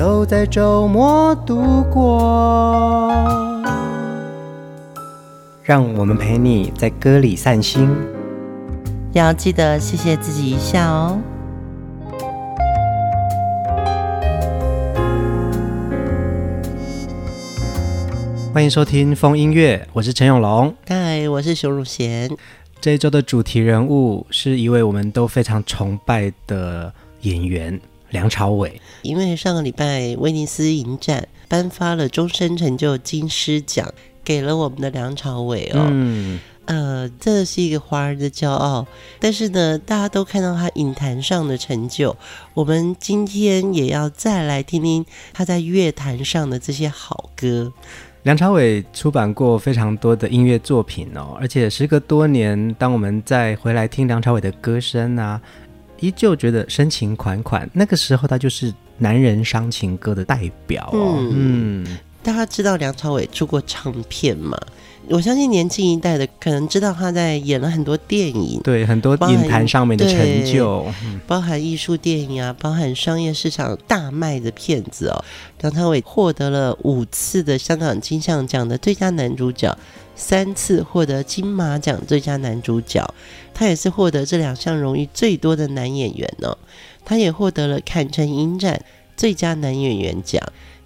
都在周末度过，让我们陪你在歌里散心，要记得谢谢自己一下哦。欢迎收听风音乐，我是陈永龙，嗨，我是熊汝贤。这一周的主题人物是一位我们都非常崇拜的演员。梁朝伟，因为上个礼拜威尼斯影展颁发了终身成就金狮奖，给了我们的梁朝伟哦，嗯，呃，这是一个华人的骄傲。但是呢，大家都看到他影坛上的成就，我们今天也要再来听听他在乐坛上的这些好歌。梁朝伟出版过非常多的音乐作品哦，而且时隔多年，当我们再回来听梁朝伟的歌声啊。依旧觉得深情款款，那个时候他就是男人伤情歌的代表哦。嗯，嗯，大家知道梁朝伟出过唱片吗？我相信年轻一代的可能知道他在演了很多电影，对，很多影坛上面的成就，包含艺术电影啊，包含商业市场大卖的片子哦。梁朝伟获得了五次的香港金像奖的最佳男主角。三次获得金马奖最佳男主角，他也是获得这两项荣誉最多的男演员呢、哦。他也获得了坎城影展最佳男演员奖、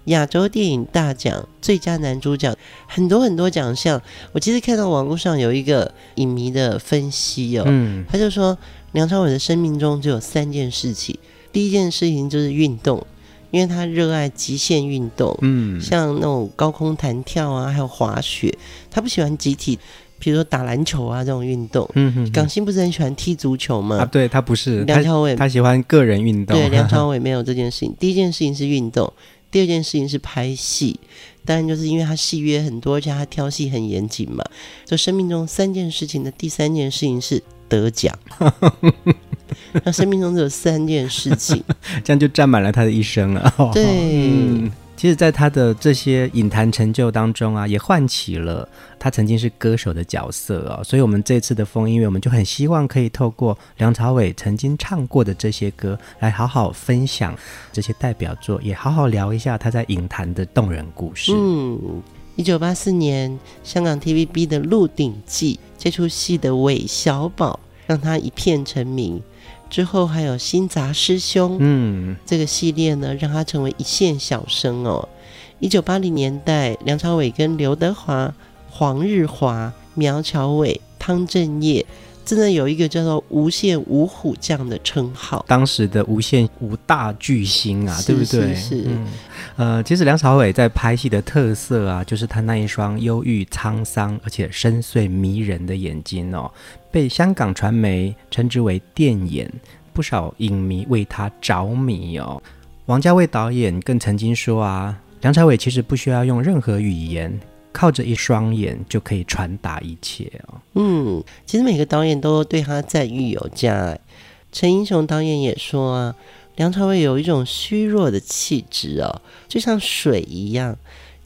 亚洲电影大奖最佳男主角，很多很多奖项。我其实看到网络上有一个影迷的分析哦，嗯、他就说梁朝伟的生命中只有三件事情，第一件事情就是运动。因为他热爱极限运动，嗯，像那种高空弹跳啊，还有滑雪，他不喜欢集体，比如说打篮球啊这种运动。嗯哼，港星不是很喜欢踢足球吗？啊，对他不是梁朝伟，他喜欢个人运动。对，梁朝伟没有这件事情。第一件事情是运动，第二件事情是拍戏。当然，就是因为他戏约很多，而且他挑戏很严谨嘛。就生命中三件事情的第三件事情是得奖。那生命中只有三件事情，这样就占满了他的一生了。对，嗯，其实，在他的这些影坛成就当中啊，也唤起了他曾经是歌手的角色哦。所以，我们这次的风音乐，我们就很希望可以透过梁朝伟曾经唱过的这些歌，来好好分享这些代表作，也好好聊一下他在影坛的动人故事。嗯，一九八四年，香港 TVB 的《鹿鼎记》这出戏的韦小宝，让他一片成名。之后还有新杂师兄，嗯，这个系列呢，让他成为一线小生哦。一九八零年代，梁朝伟跟刘德华、黄日华、苗侨伟、汤镇业，真的有一个叫做“无线五虎将”的称号。当时的无线五大巨星啊，对不对？是，是。嗯，呃，其实梁朝伟在拍戏的特色啊，就是他那一双忧郁沧桑而且深邃迷人的眼睛哦。被香港传媒称之为“电眼”，不少影迷为他着迷哦。王家卫导演更曾经说啊，梁朝伟其实不需要用任何语言，靠着一双眼就可以传达一切哦。嗯，其实每个导演都对他赞誉有加。陈英雄导演也说啊，梁朝伟有一种虚弱的气质哦，就像水一样，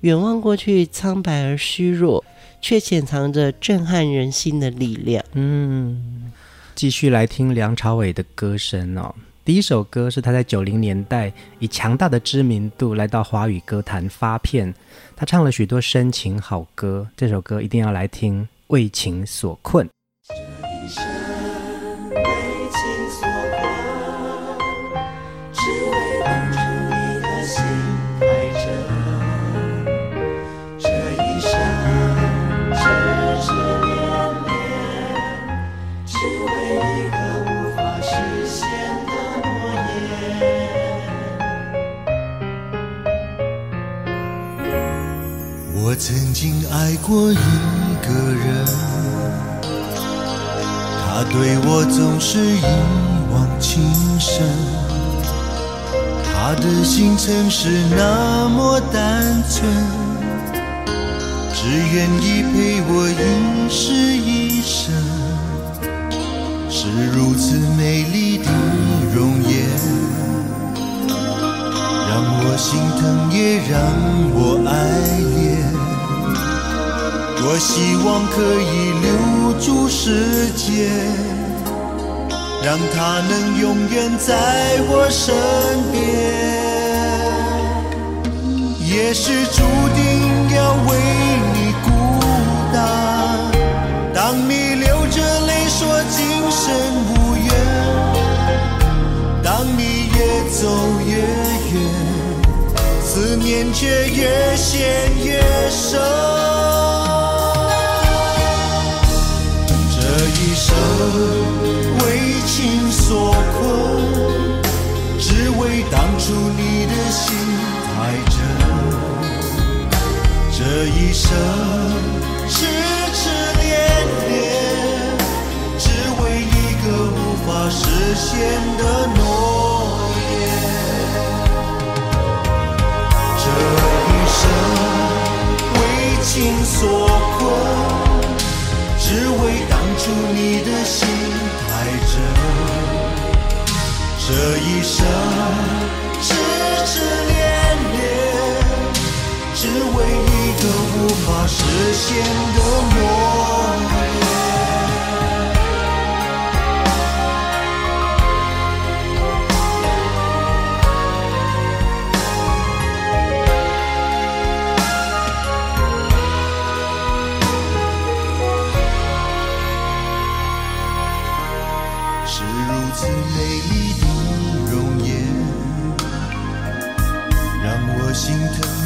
远望过去苍白而虚弱。却潜藏着震撼人心的力量。嗯，继续来听梁朝伟的歌声哦。第一首歌是他在九零年代以强大的知名度来到华语歌坛发片，他唱了许多深情好歌。这首歌一定要来听，《为情所困》。爱过一个人，他对我总是一往情深。他的心曾是那么单纯，只愿意陪我一世一生，是如此美丽的容颜，让我心疼也让我爱。多希望可以留住时间。让它能永远在我身边，也是注定要为你孤单。当你流着泪说今生无缘，当你越走越远，思念却越陷越深。生痴痴恋恋只为一个无法实现的诺言这一生为情所困只为当初你的心太真这一生痴痴只为一个无法实现的梦。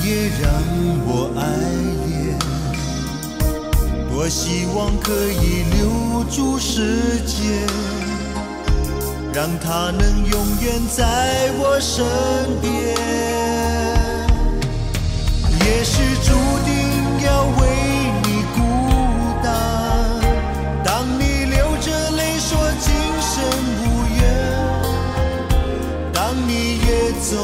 也让我爱恋，多希望可以留住时间，让它能永远在我身边。也许注定要为你孤单，当你流着泪说今生无缘，当你越走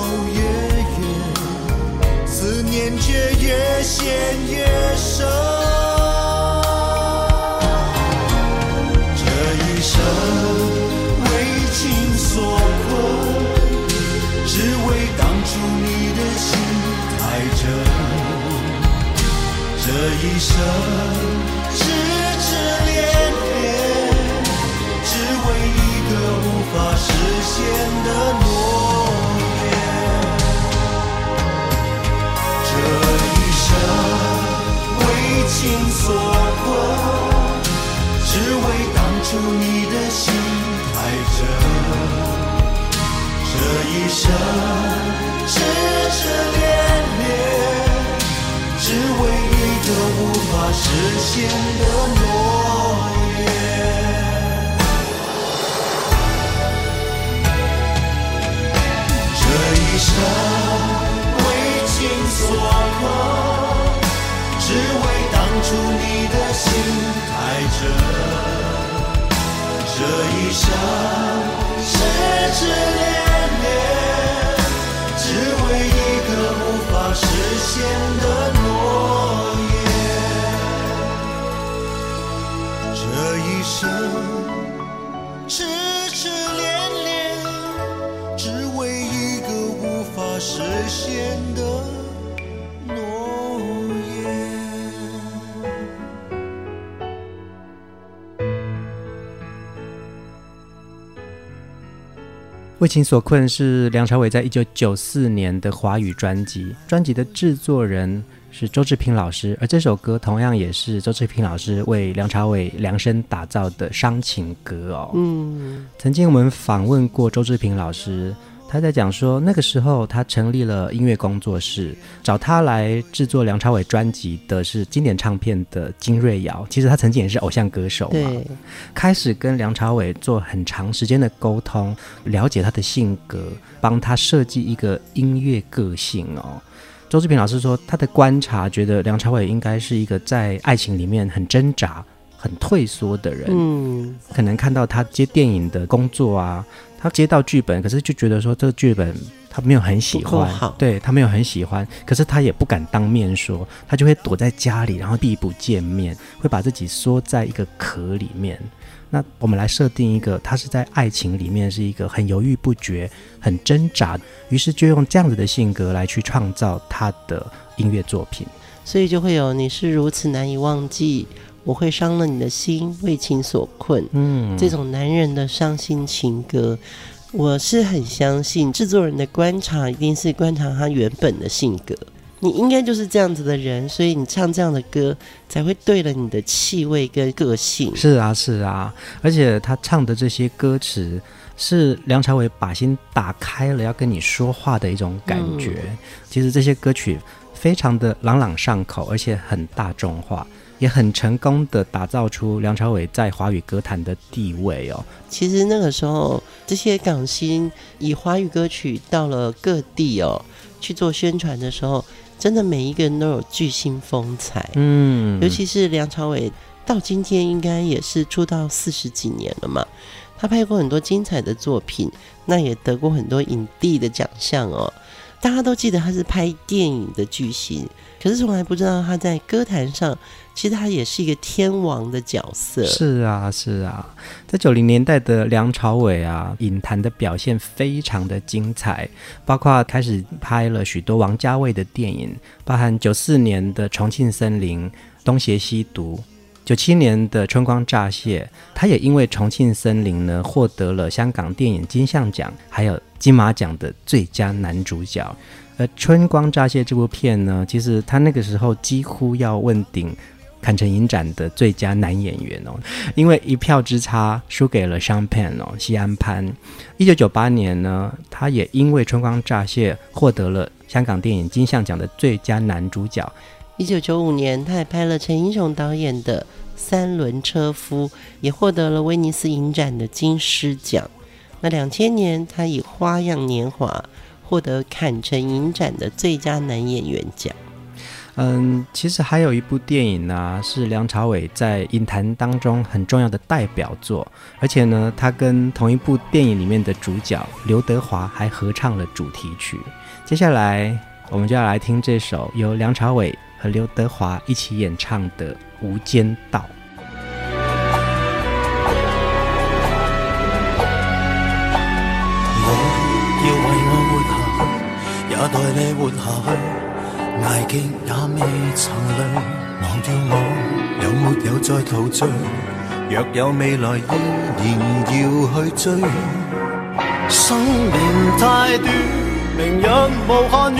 越陷越深这一生为情所困只为当初你的心太真这一生痴痴恋恋只为一个无法实现的情所困，只为当初你的心太真。这一生痴痴恋恋。只为一个无法实现的诺言，这一生为情所困，只为当初你的心太真。这一生痴痴恋恋，只为一个无法实现的诺言。这一生痴痴恋恋，只为一个无法实现的。为情所困是梁朝伟在一九九四年的华语专辑，专辑的制作人是周志平老师，而这首歌同样也是周志平老师为梁朝伟量身打造的伤情歌哦。嗯，曾经我们访问过周志平老师。他在讲说，那个时候他成立了音乐工作室，找他来制作梁朝伟专辑的是经典唱片的金瑞瑶。其实他曾经也是偶像歌手嘛，开始跟梁朝伟做很长时间的沟通，了解他的性格，帮他设计一个音乐个性哦。周志平老师说，他的观察觉得梁朝伟应该是一个在爱情里面很挣扎、很退缩的人。嗯，可能看到他接电影的工作啊。他接到剧本，可是就觉得说这个剧本他他没有很喜欢，对，他没有很喜欢，可是他也不敢当面说，他就会躲在家里，然后避不见面，会把自己缩在一个壳里面。那我们来设定一个，他是在爱情里面是一个很犹豫不决、很挣扎，于是就用这样子的性格来去创造他的音乐作品，所以就会有你是如此难以忘记，我会伤了你的心，为情所困，嗯，这种男人的伤心情歌，我是很相信制作人的观察一定是观察他原本的性格。你应该就是这样子的人，所以你唱这样的歌才会对了你的气味跟个性。是啊，是啊，而且他唱的这些歌词是梁朝伟把心打开了，要跟你说话的一种感觉。嗯。其实这些歌曲非常的朗朗上口，而且很大众化，也很成功的打造出梁朝伟在华语歌坛的地位哦。其实那个时候，这些港星以华语歌曲到了各地哦去做宣传的时候。真的每一个人都有巨星风采，嗯，尤其是梁朝伟，到今天应该也是出道四十几年了嘛。他拍过很多精彩的作品，那也得过很多影帝的奖项哦。大家都记得他是拍电影的巨星，可是从来不知道他在歌坛上，其实他也是一个天王的角色。是啊，是啊，在九零年代的梁朝伟啊，影坛的表现非常的精彩，包括开始拍了许多王家卫的电影，包含九四年的《重庆森林》《东邪西毒》。九七年的《春光乍泄》，他也因为《重庆森林》呢，获得了香港电影金像奖，还有金马奖的最佳男主角。而《春光乍泄》这部片呢，其实他那个时候几乎要问鼎坎城影展的最佳男演员哦，因为一票之差输给了香槟哦，西安潘。一九九八年呢，他也因为《春光乍泄》获得了香港电影金像奖的最佳男主角。一九九五年，他还拍了陈英雄导演的《三轮车夫》，也获得了威尼斯影展的金狮奖。那两千年，他以《花样年华》获得坎城影展的最佳男演员奖。嗯，其实还有一部电影呢、啊，是梁朝伟在影坛当中很重要的代表作，而且呢，他跟同一部电影里面的主角刘德华还合唱了主题曲。接下来，我们就要来听这首由梁朝伟。和刘德华一起演唱的《无间道》。我要为我活下去，也代你活下去，挨极也未曾累。忘掉我，有没有再陶醉？若有未来，依然要去追。生命太短，明日无限远。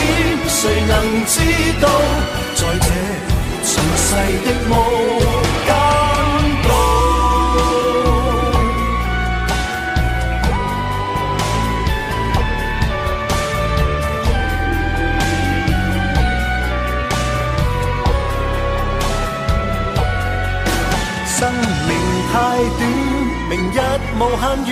谁能知道，在这尘世的无间道，生命太短，明日无限远，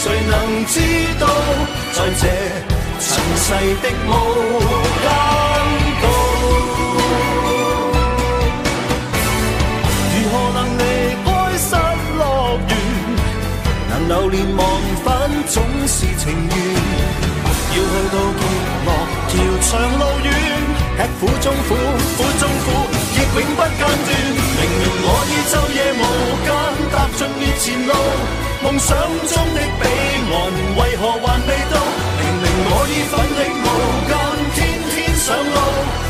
谁能知道？在这。尘世的无间道，如何能离开失乐园？能流连忘返总是情愿。要去到极乐，条长路远，吃苦中苦，苦中苦，亦永不间断。昼夜无间踏尽面前路，梦想中的彼岸为何还未到？明明我已奋力无间，天天上路，《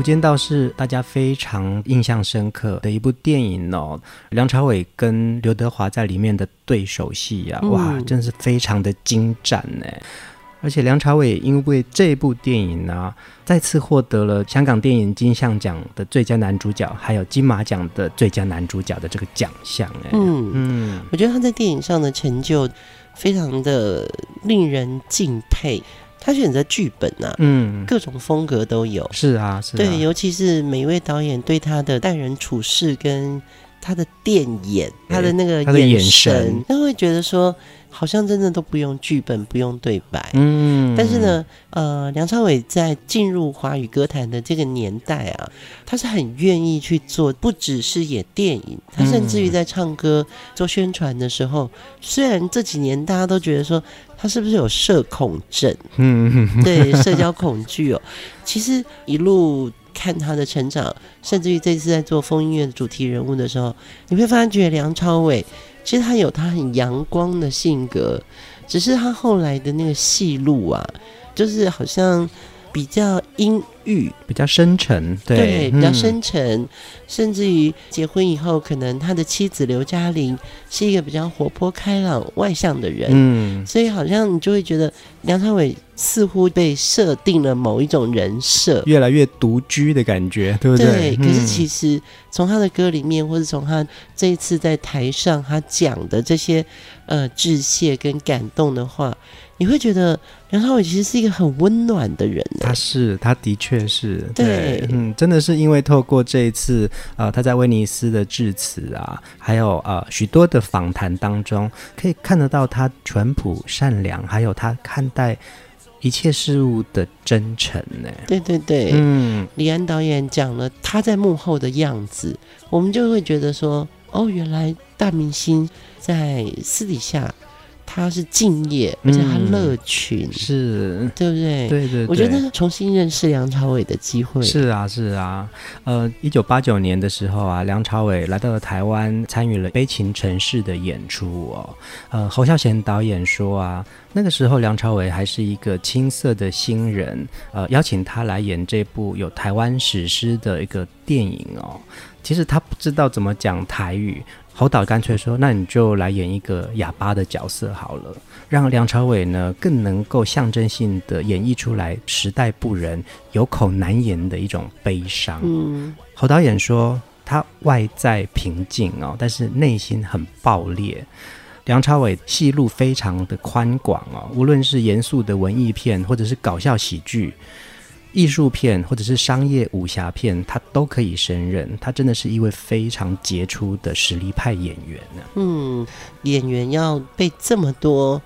无间道》是大家非常印象深刻的一部电影哦。梁朝伟跟刘德华在里面的对手戏啊，嗯、哇，真是非常的精湛呢。而且梁朝伟因为这部电影呢、啊，再次获得了香港电影金像奖的最佳男主角，还有金马奖的最佳男主角的这个奖项。哎，嗯嗯，我觉得他在电影上的成就非常的令人敬佩。他选择剧本啊，嗯，各种风格都有，是啊，是啊，对，尤其是每一位导演对他的待人处事跟他的电眼，他的那个眼神，他会觉得说。好像真的都不用剧本，不用对白。嗯，但是呢，呃，梁朝伟在进入华语歌坛的这个年代啊，他是很愿意去做，不只是演电影，他甚至于在唱歌、做宣传的时候，虽然这几年大家都觉得说他是不是有社恐症，嗯，对，社交恐惧哦，其实一路看他的成长，甚至于这次在做风音乐的主题人物的时候，你会发觉梁朝伟。其实他有他很阳光的性格，只是他后来的那个戏路啊，就是好像比较阴郁，比较深沉，对，对比较深沉，嗯、甚至于结婚以后，可能他的妻子刘嘉玲是一个比较活泼开朗、外向的人，嗯，所以好像你就会觉得梁朝伟似乎被设定了某一种人设，越来越独居的感觉，对不对？对。可是其实从他的歌里面，或者从他这一次在台上他讲的这些呃致谢跟感动的话，你会觉得梁朝伟其实是一个很温暖的人。他是，他的确是，对，对，嗯，真的是因为透过这一次呃他在威尼斯的致辞啊，还有呃许多的访谈当中，可以看得到他淳朴善良，还有他看待。一切事物的真诚呢？对对对，嗯，李安导演讲了他在幕后的样子，我们就会觉得说，哦，原来大明星在私底下。他是敬业，而且他乐群，嗯、是对不对？对对对，我觉得重新认识梁朝伟的机会。是啊，是啊。呃，一九八九年的时候啊，梁朝伟来到了台湾，参与了《悲情城市》的演出哦。呃，侯孝贤导演说啊，那个时候梁朝伟还是一个青涩的新人，呃，邀请他来演这部有台湾史诗的一个电影哦。其实他不知道怎么讲台语。侯导干脆说：“那你就来演一个哑巴的角色好了，让梁朝伟呢更能够象征性的演绎出来时代不仁、有口难言的一种悲伤。”嗯，侯导演说他外在平静哦，但是内心很爆裂。梁朝伟戏路非常的宽广哦，无论是严肃的文艺片，或者是搞笑喜剧。艺术片或者是商业武侠片，他都可以胜任。他真的是一位非常杰出的实力派演员呢。嗯，演员要被这么多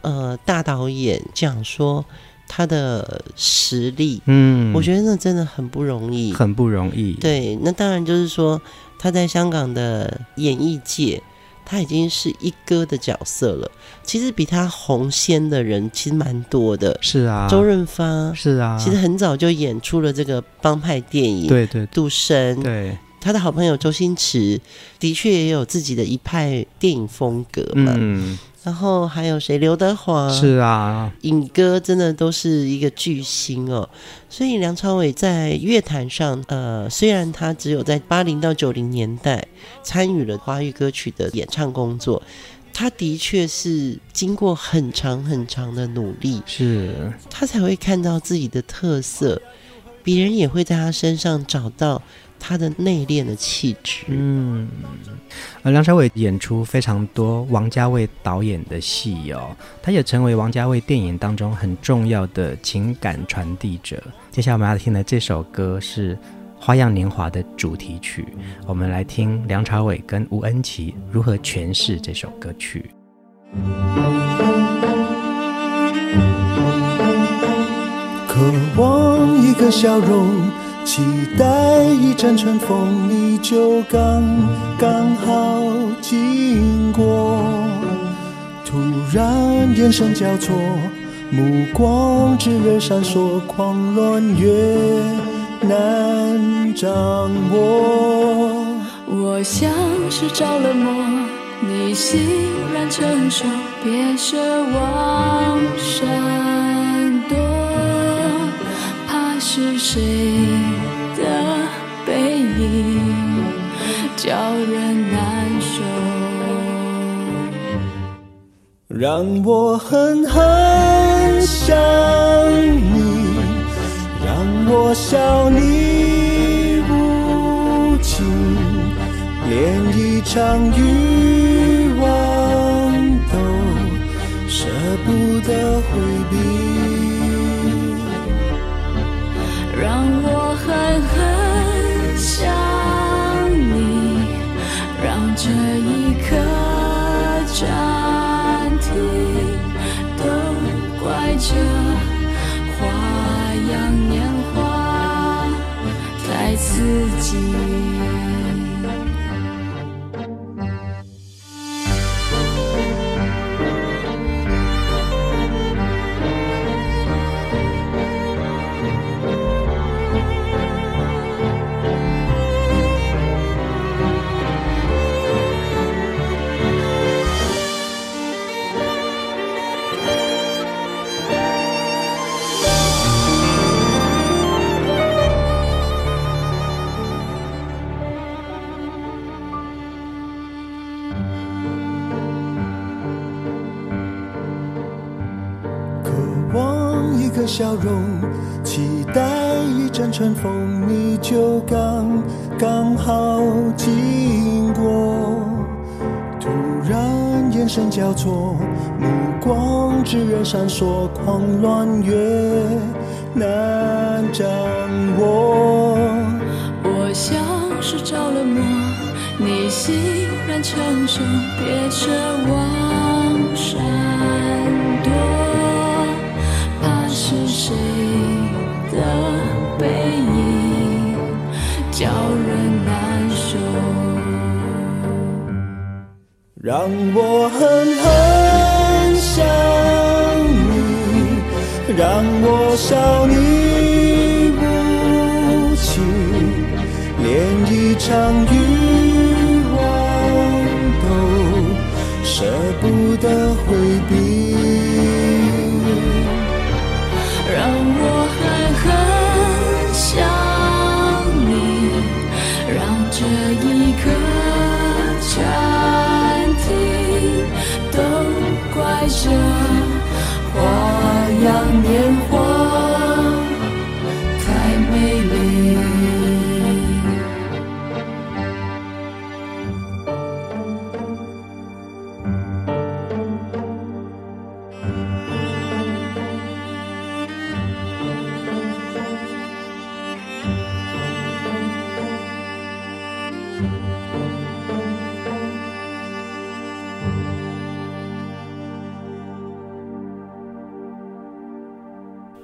呃大导演讲说他的实力，嗯，我觉得那真的很不容易，很不容易。对，那当然就是说他在香港的演艺界。他已经是一哥的角色了，其实比他红先的人其实蛮多的。是啊，周润发是啊，其实很早就演出了这个帮派电影。对对，杜生对，他的好朋友周星驰的确也有自己的一派电影风格嘛。嗯。然后还有谁？刘德华是啊，影歌真的都是一个巨星哦。所以梁朝伟在乐坛上，呃，虽然他只有在八零到九零年代参与了华语歌曲的演唱工作，他的确是经过很长很长的努力，是他才会看到自己的特色，别人也会在他身上找到。他的内敛的气质，嗯，而梁朝伟演出非常多王家卫导演的戏哦，他也成为王家卫电影当中很重要的情感传递者。接下来我们要听的这首歌是《花样年华》的主题曲，我们来听梁朝伟跟吴恩琪如何诠释这首歌曲。渴望一个笑容。期待一阵春风，你就刚刚好经过。突然眼神交错，目光炙热闪烁，狂乱越难掌握。我像是着了魔，你欣然承受，别奢望闪躲，怕是谁？的背影，叫人难受。让我狠狠想你，让我笑你无情，连一场欲望都舍不得回避。让我狠狠想你，让这一刻暂停，都怪这花样年自己。错，目光炙热闪烁，狂乱越难掌握。我像是着了魔，你欣然承受，别奢望闪躲，怕是谁的背影叫人难受。让我狠让我笑你无情，连一场欲望都舍不得。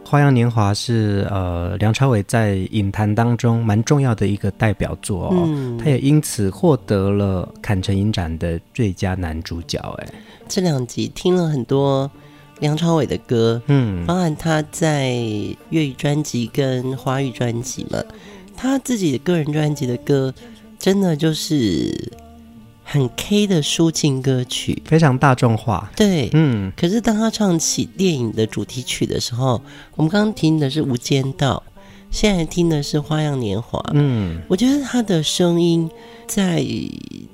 花样年华》是呃梁朝伟在影坛当中蛮重要的一个代表作哦，嗯他也因此获得了坎城影展的最佳男主角。哎，这两集听了很多梁朝伟的歌，嗯，包含他在粤语专辑跟华语专辑嘛，他自己的个人专辑的歌，真的就是很 K 的抒情歌曲，非常大众化。对，嗯，可是当他唱起电影的主题曲的时候，我们刚刚听的是《无间道》，现在听的是《花样年华》。嗯，我觉得他的声音在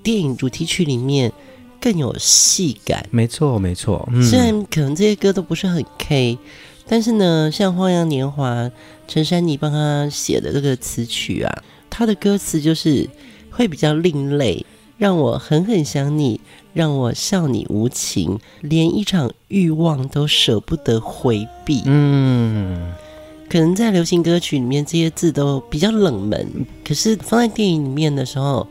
电影主题曲里面更有戏感。没错，没错。嗯，虽然可能这些歌都不是很 K，但是呢，像《花样年华》，陈珊妮帮他写的这个词曲啊，他的歌词就是会比较另类。让我狠狠想你，让我笑你无情，连一场欲望都舍不得回避。嗯，可能在流行歌曲里面，这些字都比较冷门，可是放在电影里面的时候，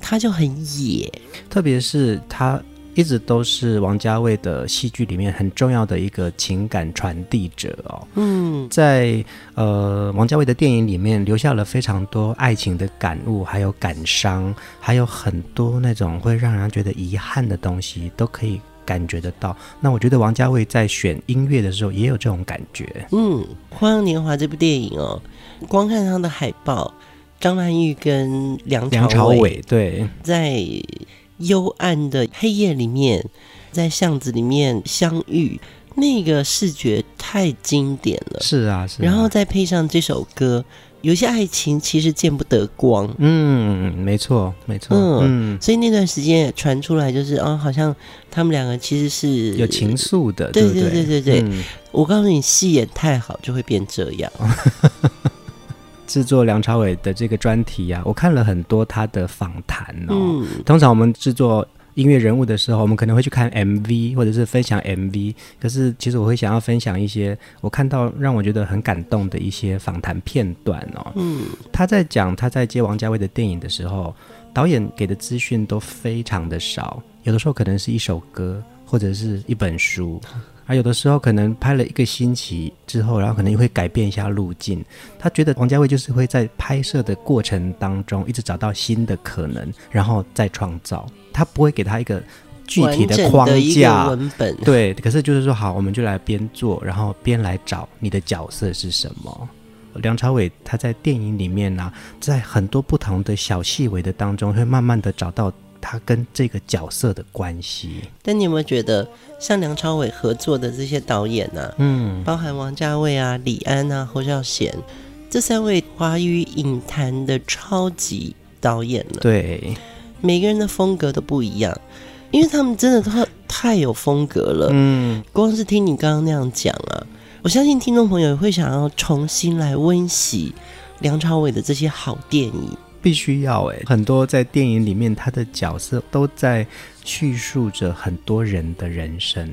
它就很野。特别是他一直都是王家卫的戏剧里面很重要的一个情感传递者哦。嗯，在呃王家卫的电影里面留下了非常多爱情的感悟，还有感伤，还有很多那种会让人觉得遗憾的东西，都可以感觉得到。那我觉得王家卫在选音乐的时候也有这种感觉。嗯，《花样年华》这部电影哦，光看它的海报，张曼玉跟梁梁朝伟对，在幽暗的黑夜里面，在巷子里面相遇，那个视觉太经典了。是啊，是啊。然后再配上这首歌。有些爱情其实见不得光，嗯，没错，没错，嗯，嗯，所以那段时间也传出来，就是啊、哦，好像他们两个其实是有情愫的，对对对对对我告诉你，戏演太好就会变这样。制作梁朝伟的这个专题啊，我看了很多他的访谈哦。嗯、通常我们制作。音乐人物的时候，我们可能会去看 MV，或者是分享 MV。可是，其实我会想要分享一些我看到让我觉得很感动的一些访谈片段哦。嗯，他在讲他在接王家卫的电影的时候，导演给的资讯都非常的少，有的时候可能是一首歌或者是一本书。而有的时候可能拍了一个星期之后，然后可能又会改变一下路径。他觉得王家卫就是会在拍摄的过程当中一直找到新的可能，然后再创造。他不会给他一个具体的框架文本，对。可是就是说，好，我们就来边做，然后边来找你的角色是什么。梁朝伟他在电影里面呢、啊，在很多不同的小细微的当中，会慢慢的找到。他跟这个角色的关系，但你有没有觉得，像梁朝伟合作的这些导演呢、啊？嗯，包含王家卫啊、李安啊、侯孝贤这三位华语影坛的超级导演了。对，每个人的风格都不一样，因为他们真的都太有风格了。嗯，光是听你刚刚那样讲啊，我相信听众朋友也会想要重新来温习梁朝伟的这些好电影。必须要诶，很多在电影里面，他的角色都在叙述着很多人的人生。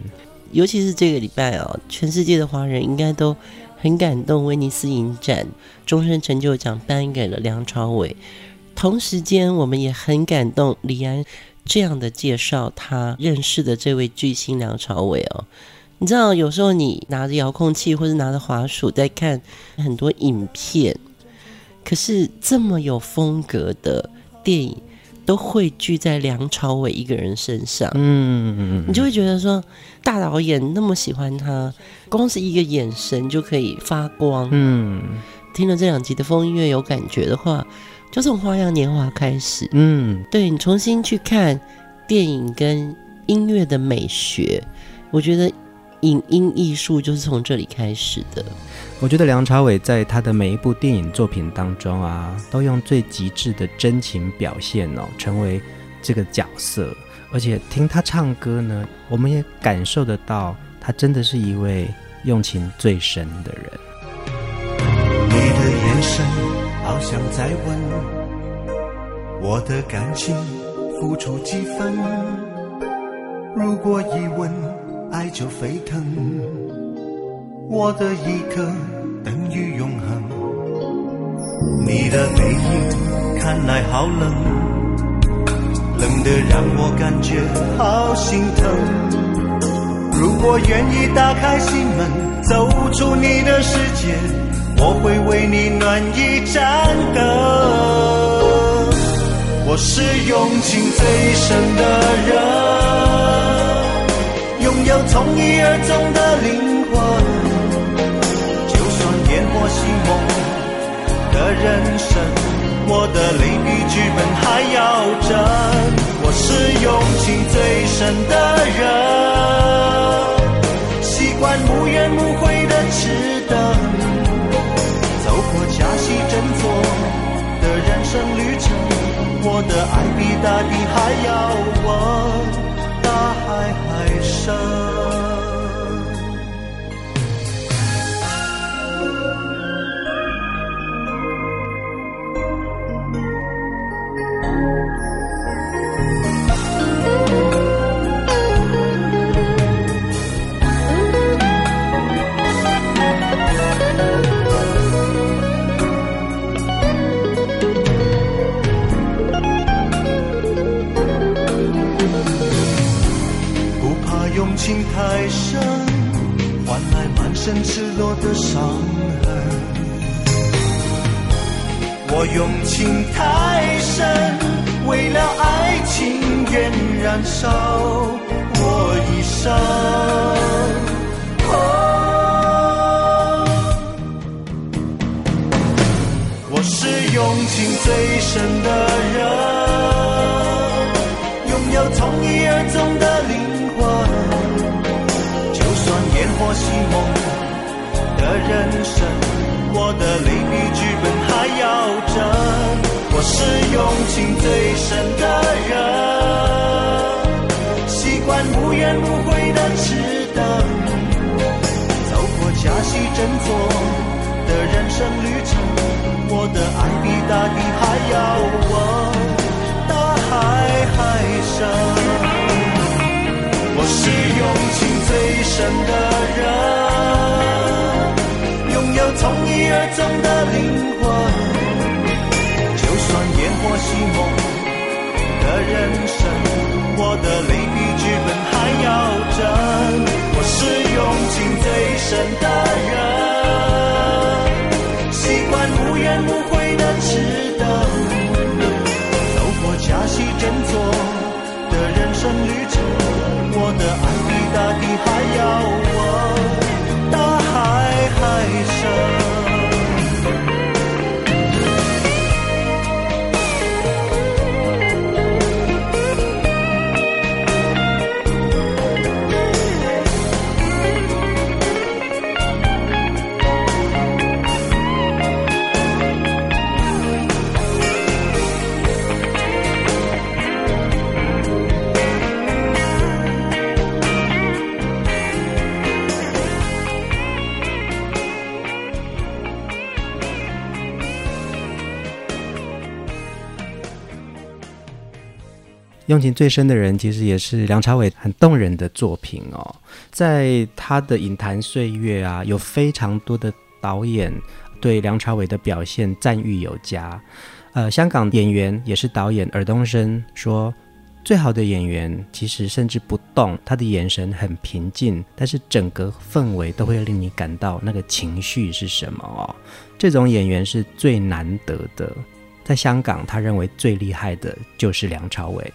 尤其是这个礼拜哦，全世界的华人应该都很感动。威尼斯影展终身成就奖颁给了梁朝伟，同时间我们也很感动。李安这样的介绍他认识的这位巨星梁朝伟哦，你知道，有时候你拿着遥控器或者拿着滑鼠在看很多影片。可是这么有风格的电影，都汇聚在梁朝伟一个人身上。嗯，你就会觉得说，大导演那么喜欢他，光是一个眼神就可以发光。嗯，听了这两集的风音乐有感觉的话，就从《花样年华》开始。嗯，对，你重新去看电影跟音乐的美学，我觉得影音艺术就是从这里开始的。我觉得梁朝伟在他的每一部电影作品当中啊，都用最极致的真情表现哦，成为这个角色。而且听他唱歌呢，我们也感受得到，他真的是一位用情最深的人。你的眼神好像在问，我的感情付出几分？如果一问，爱就沸腾。我的一刻等于永恒，你的背影看来好冷，冷得让我感觉好心疼。如果愿意打开心门，走出你的世界，我会为你暖一盏灯。我是用情最深的人，有从一而终的灵魂。我心梦的人生，我的泪比剧本还要真。我是用情最深的人，习惯无怨无悔的痴等，走过假戏真做的人生旅程，我的爱比大地还要不悔的痴等，走过假戏真做的人生旅程，我的爱比大地还要稳，大海还深。我是用情最深的人，拥有从一而终的灵魂。就算烟火熄幕的人生，我的泪要真。我是用情最深的人，习惯无怨无悔的痴等，走过假戏真做的人生旅程。我的爱。比大地还要稳，大海还深。用情最深的人，其实也是梁朝伟很动人的作品哦。在他的影坛岁月啊，有非常多的导演对梁朝伟的表现赞誉有加。呃，香港演员也是导演尔冬升说，最好的演员其实甚至不动，他的眼神很平静，但是整个氛围都会令你感到那个情绪是什么哦。这种演员是最难得的，在香港，他认为最厉害的就是梁朝伟。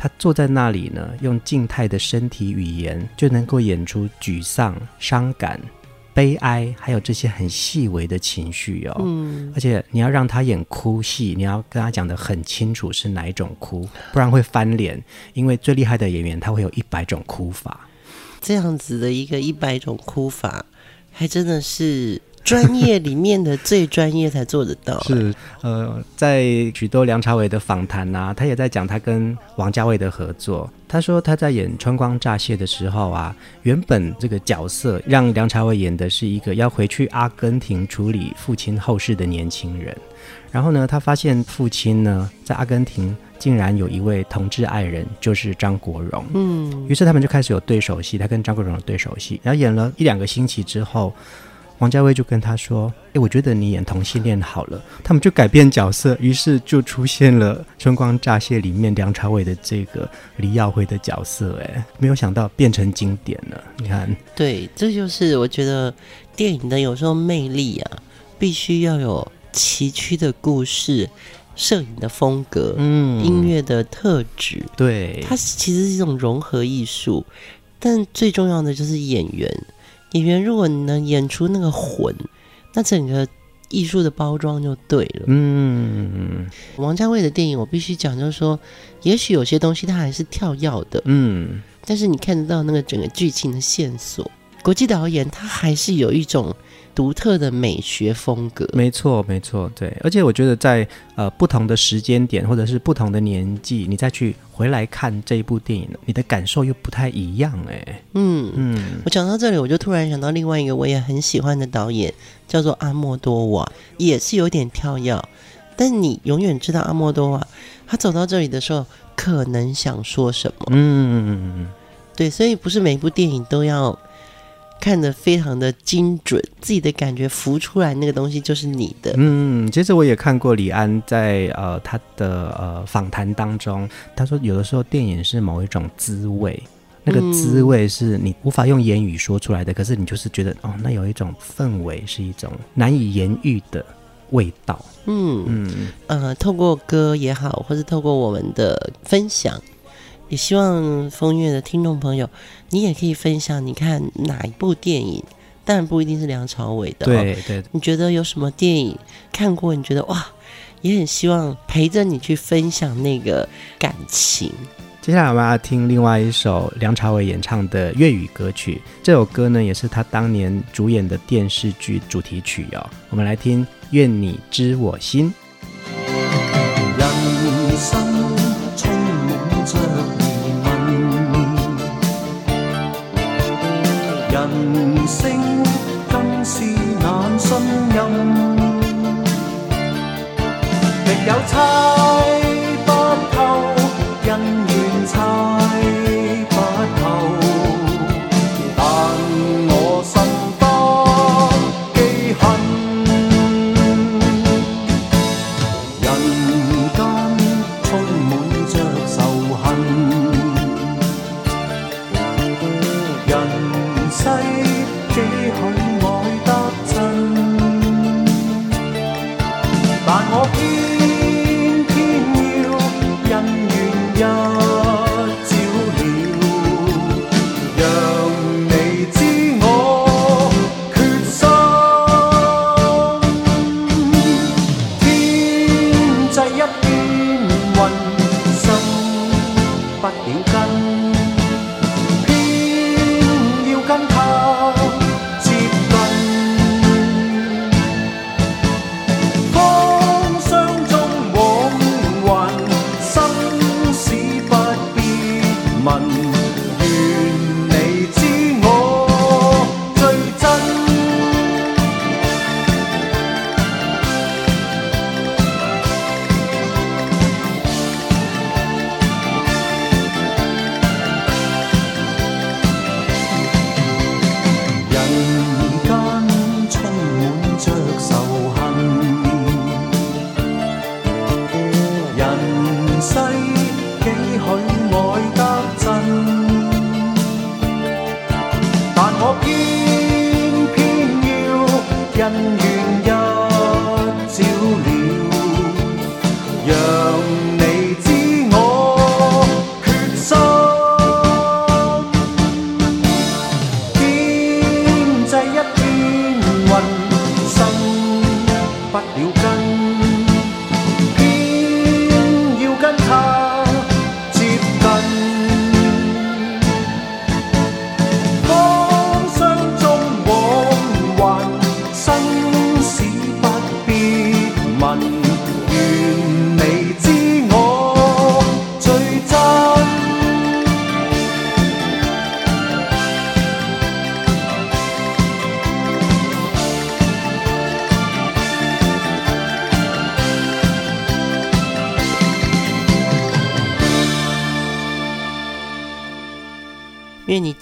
他坐在那里呢，用静态的身体语言就能够演出沮丧、伤感、悲哀，还有这些很细微的情绪哦。嗯，而且你要让他演哭戏，你要跟他讲得很清楚是哪一种哭，不然会翻脸。因为最厉害的演员，他会有一百种哭法。这样子的一个一百种哭法，还真的是。专业里面的最专业才做得到。是，呃，在许多梁朝伟的访谈啊，他也在讲他跟王家卫的合作。他说他在演《春光乍泄》的时候啊，原本这个角色让梁朝伟演的是一个要回去阿根廷处理父亲后事的年轻人。然后呢，他发现父亲呢在阿根廷竟然有一位同志爱人，就是张国荣。嗯，于是他们就开始有对手戏，他跟张国荣的对手戏。然后演了一两个星期之后。王家卫就跟他说：“诶，我觉得你演同性恋好了。”他们就改变角色，于是就出现了《春光乍泄》里面梁朝伟的这个李耀辉的角色。诶，没有想到变成经典了。你看，对，这就是我觉得电影的有时候魅力啊，必须要有崎岖的故事、摄影的风格、嗯，音乐的特质。对，它其实是一种融合艺术，但最重要的就是演员。演员如果你能演出那个魂，那整个艺术的包装就对了。嗯，王家卫的电影我必须讲，就是说，也许有些东西它还是跳跃的，嗯，但是你看得到那个整个剧情的线索。国际导演他还是有一种。独特的美学风格，没错，没错，对。而且我觉得在呃不同的时间点或者是不同的年纪，你再去回来看这一部电影，你的感受又不太一样哎。嗯嗯，我讲到这里，我就突然想到另外一个我也很喜欢的导演，叫做阿莫多瓦，也是有点跳跃，但你永远知道阿莫多瓦他走到这里的时候可能想说什么。嗯，对，所以不是每一部电影都要。看得非常的精准，自己的感觉浮出来，那个东西就是你的。嗯，其实我也看过李安在呃他的呃访谈当中，他说有的时候电影是某一种滋味，那个滋味是你无法用言语说出来的，嗯、可是你就是觉得哦，那有一种氛围是一种难以言喻的味道。嗯嗯呃，透过歌也好，或是透过我们的分享。也希望风月的听众朋友，你也可以分享你看哪一部电影，当然不一定是梁朝伟的。对对，你觉得有什么电影看过？你觉得哇，也很希望陪着你去分享那个感情。接下来我们要听另外一首梁朝伟演唱的粤语歌曲，这首歌呢也是他当年主演的电视剧主题曲哦。我们来听《愿你知我心》。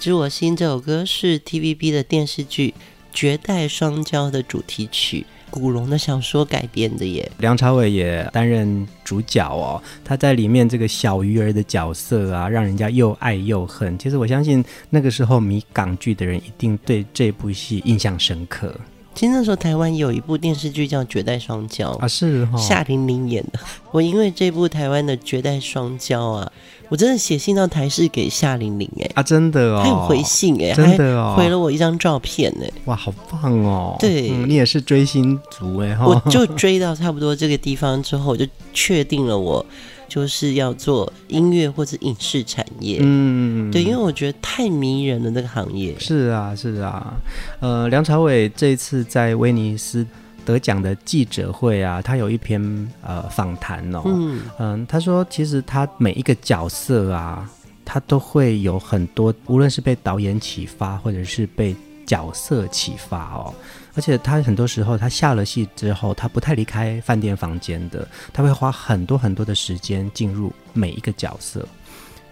知我心这首歌是 TVB 的电视剧《绝代双骄》的主题曲，古龙的小说改编的耶。梁朝伟也担任主角哦，他在里面这个小鱼儿的角色啊，让人家又爱又恨。其实我相信那个时候迷港剧的人一定对这部戏印象深刻。其实那时候台湾有一部电视剧叫《绝代双骄》啊，是、哦、夏玲玲演的。我因为这部台湾的《绝代双骄》啊。我真的写信到台视给夏玲玲哎啊，真的哦，还有回信哎，真的哦，回了我一张照片哎，哇，好棒哦！对、嗯，你也是追星族哎，我就追到差不多这个地方之后，我就确定了我就是要做音乐或者影视产业。嗯，对，因为我觉得太迷人了那个行业。是啊，是啊，呃，梁朝伟这一次在威尼斯。得奖的记者会啊，他有一篇呃访谈哦，嗯。嗯、呃，他说其实他每一个角色啊，他都会有很多，无论是被导演启发，或者是被角色启发哦，而且他很多时候他下了戏之后，他不太离开饭店房间的，他会花很多很多的时间进入每一个角色，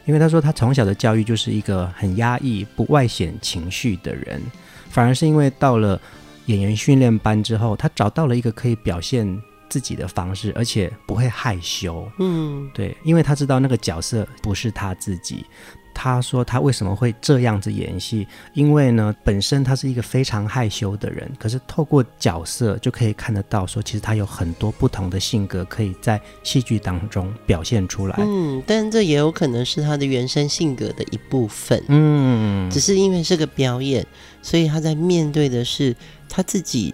因为他说他从小的教育就是一个很压抑、不外显情绪的人，反而是因为到了。演员训练班之后，他找到了一个可以表现自己的方式，而且不会害羞。嗯，对，因为他知道那个角色不是他自己。他说他为什么会这样子演戏？因为呢，本身他是一个非常害羞的人，可是透过角色就可以看得到，说其实他有很多不同的性格可以在戏剧当中表现出来。嗯，但这也有可能是他的原生性格的一部分。嗯，只是因为是个表演，所以他在面对的是他自己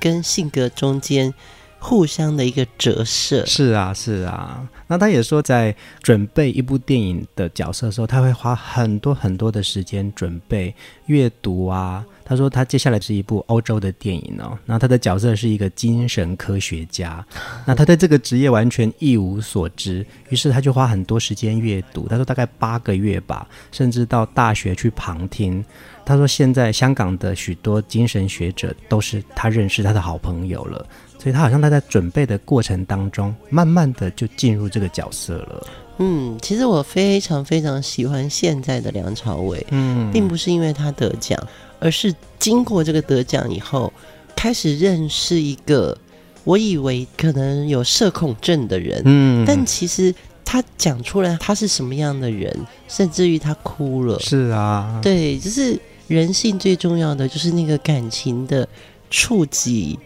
跟性格中间互相的一个折射。是啊，是啊。那他也说，在准备一部电影的角色的时候，他会花很多很多的时间准备阅读啊。他说，他接下来是一部欧洲的电影哦。那他的角色是一个精神科学家，那他对这个职业完全一无所知，于是他就花很多时间阅读。他说大概八个月吧，甚至到大学去旁听。他说，现在香港的许多精神学者都是他认识他的好朋友了，所以他好像他在准备的过程当中，慢慢的就进入这个角色了。嗯，其实我非常非常喜欢现在的梁朝伟，嗯，并不是因为他得奖。而是经过这个得奖以后，开始认识一个我以为可能有社恐症的人，嗯，但其实他讲出来他是什么样的人，甚至于他哭了，是啊，对，就是人性最重要的就是那个感情的触及。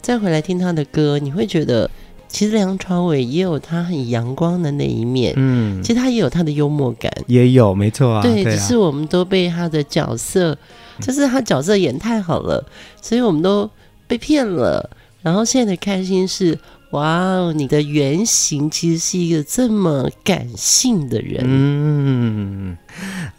再回来听他的歌，你会觉得其实梁朝伟也有他很阳光的那一面，嗯，其实他也有他的幽默感，也有，没错啊，对，对啊，只是我们都被他的角色。就是他角色演太好了，所以我们都被骗了。然后现在的开心是，哇哦，你的原型其实是一个这么感性的人。嗯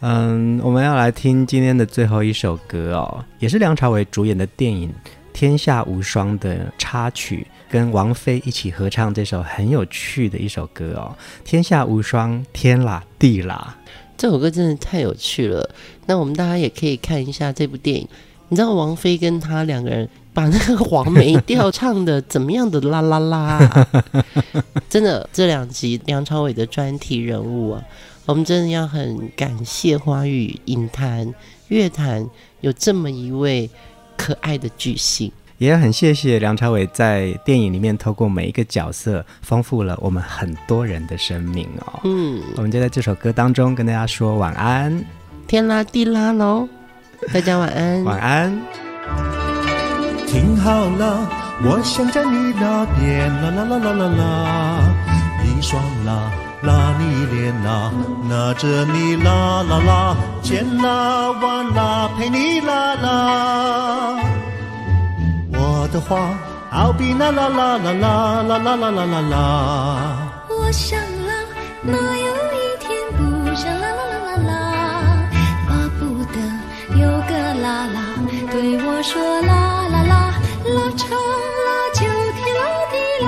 嗯，我们要来听今天的最后一首歌哦，也是梁朝伟主演的电影《天下无双》的插曲，跟王菲一起合唱这首很有趣的一首歌哦，《天下无双，天啦地啦》。这首歌真的太有趣了，那我们大家也可以看一下这部电影。你知道王菲跟他两个人把那个黄梅调唱的怎么样的啦啦啦、啊？真的，这两集梁朝伟的专题人物啊，我们真的要很感谢华语影坛乐坛有这么一位可爱的巨星。也很谢谢梁朝伟在电影里面透过每一个角色，丰富了我们很多人的生命哦。嗯，我们就在这首歌当中跟大家说晚安，天啦地啦喽，大家晚安，晚安。听好了，我想在你那边，啦啦啦啦啦啦，一双啦拉你脸啦，拿着你啦啦啦，牵啦弯啦陪你啦啦。我的话好比啦啦啦啦啦啦啦啦啦啦啦。我想啦，哪有一天不想啦啦啦啦啦，巴不得有个啦啦对我说啦啦啦，拉长啦就天啦地啦，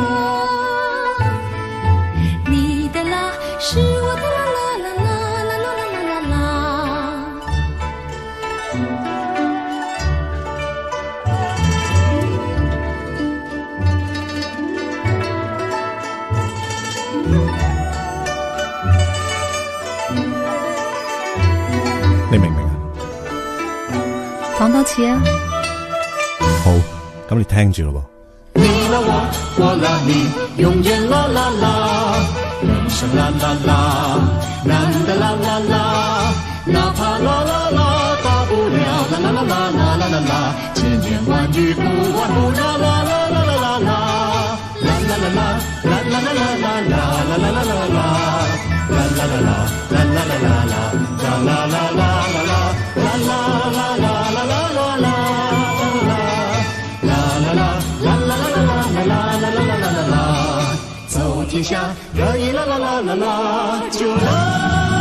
讲多次啊！好，咁你听住咯噃。你啦我，我啦你，永远啦啦啦，人生啦啦啦，难的啦啦啦，哪怕啦啦啦，大不了啦啦啦啦啦啦啦啦，千言万语不外乎啦啦啦啦啦啦啦，啦啦啦啦，啦啦啦啦啦啦啦啦啦啦啦，啦啦啦啦，啦啦啦啦啦，啦啦啦啦啦啦，啦啦啦啦。天下可以啦啦啦啦啦，就啦。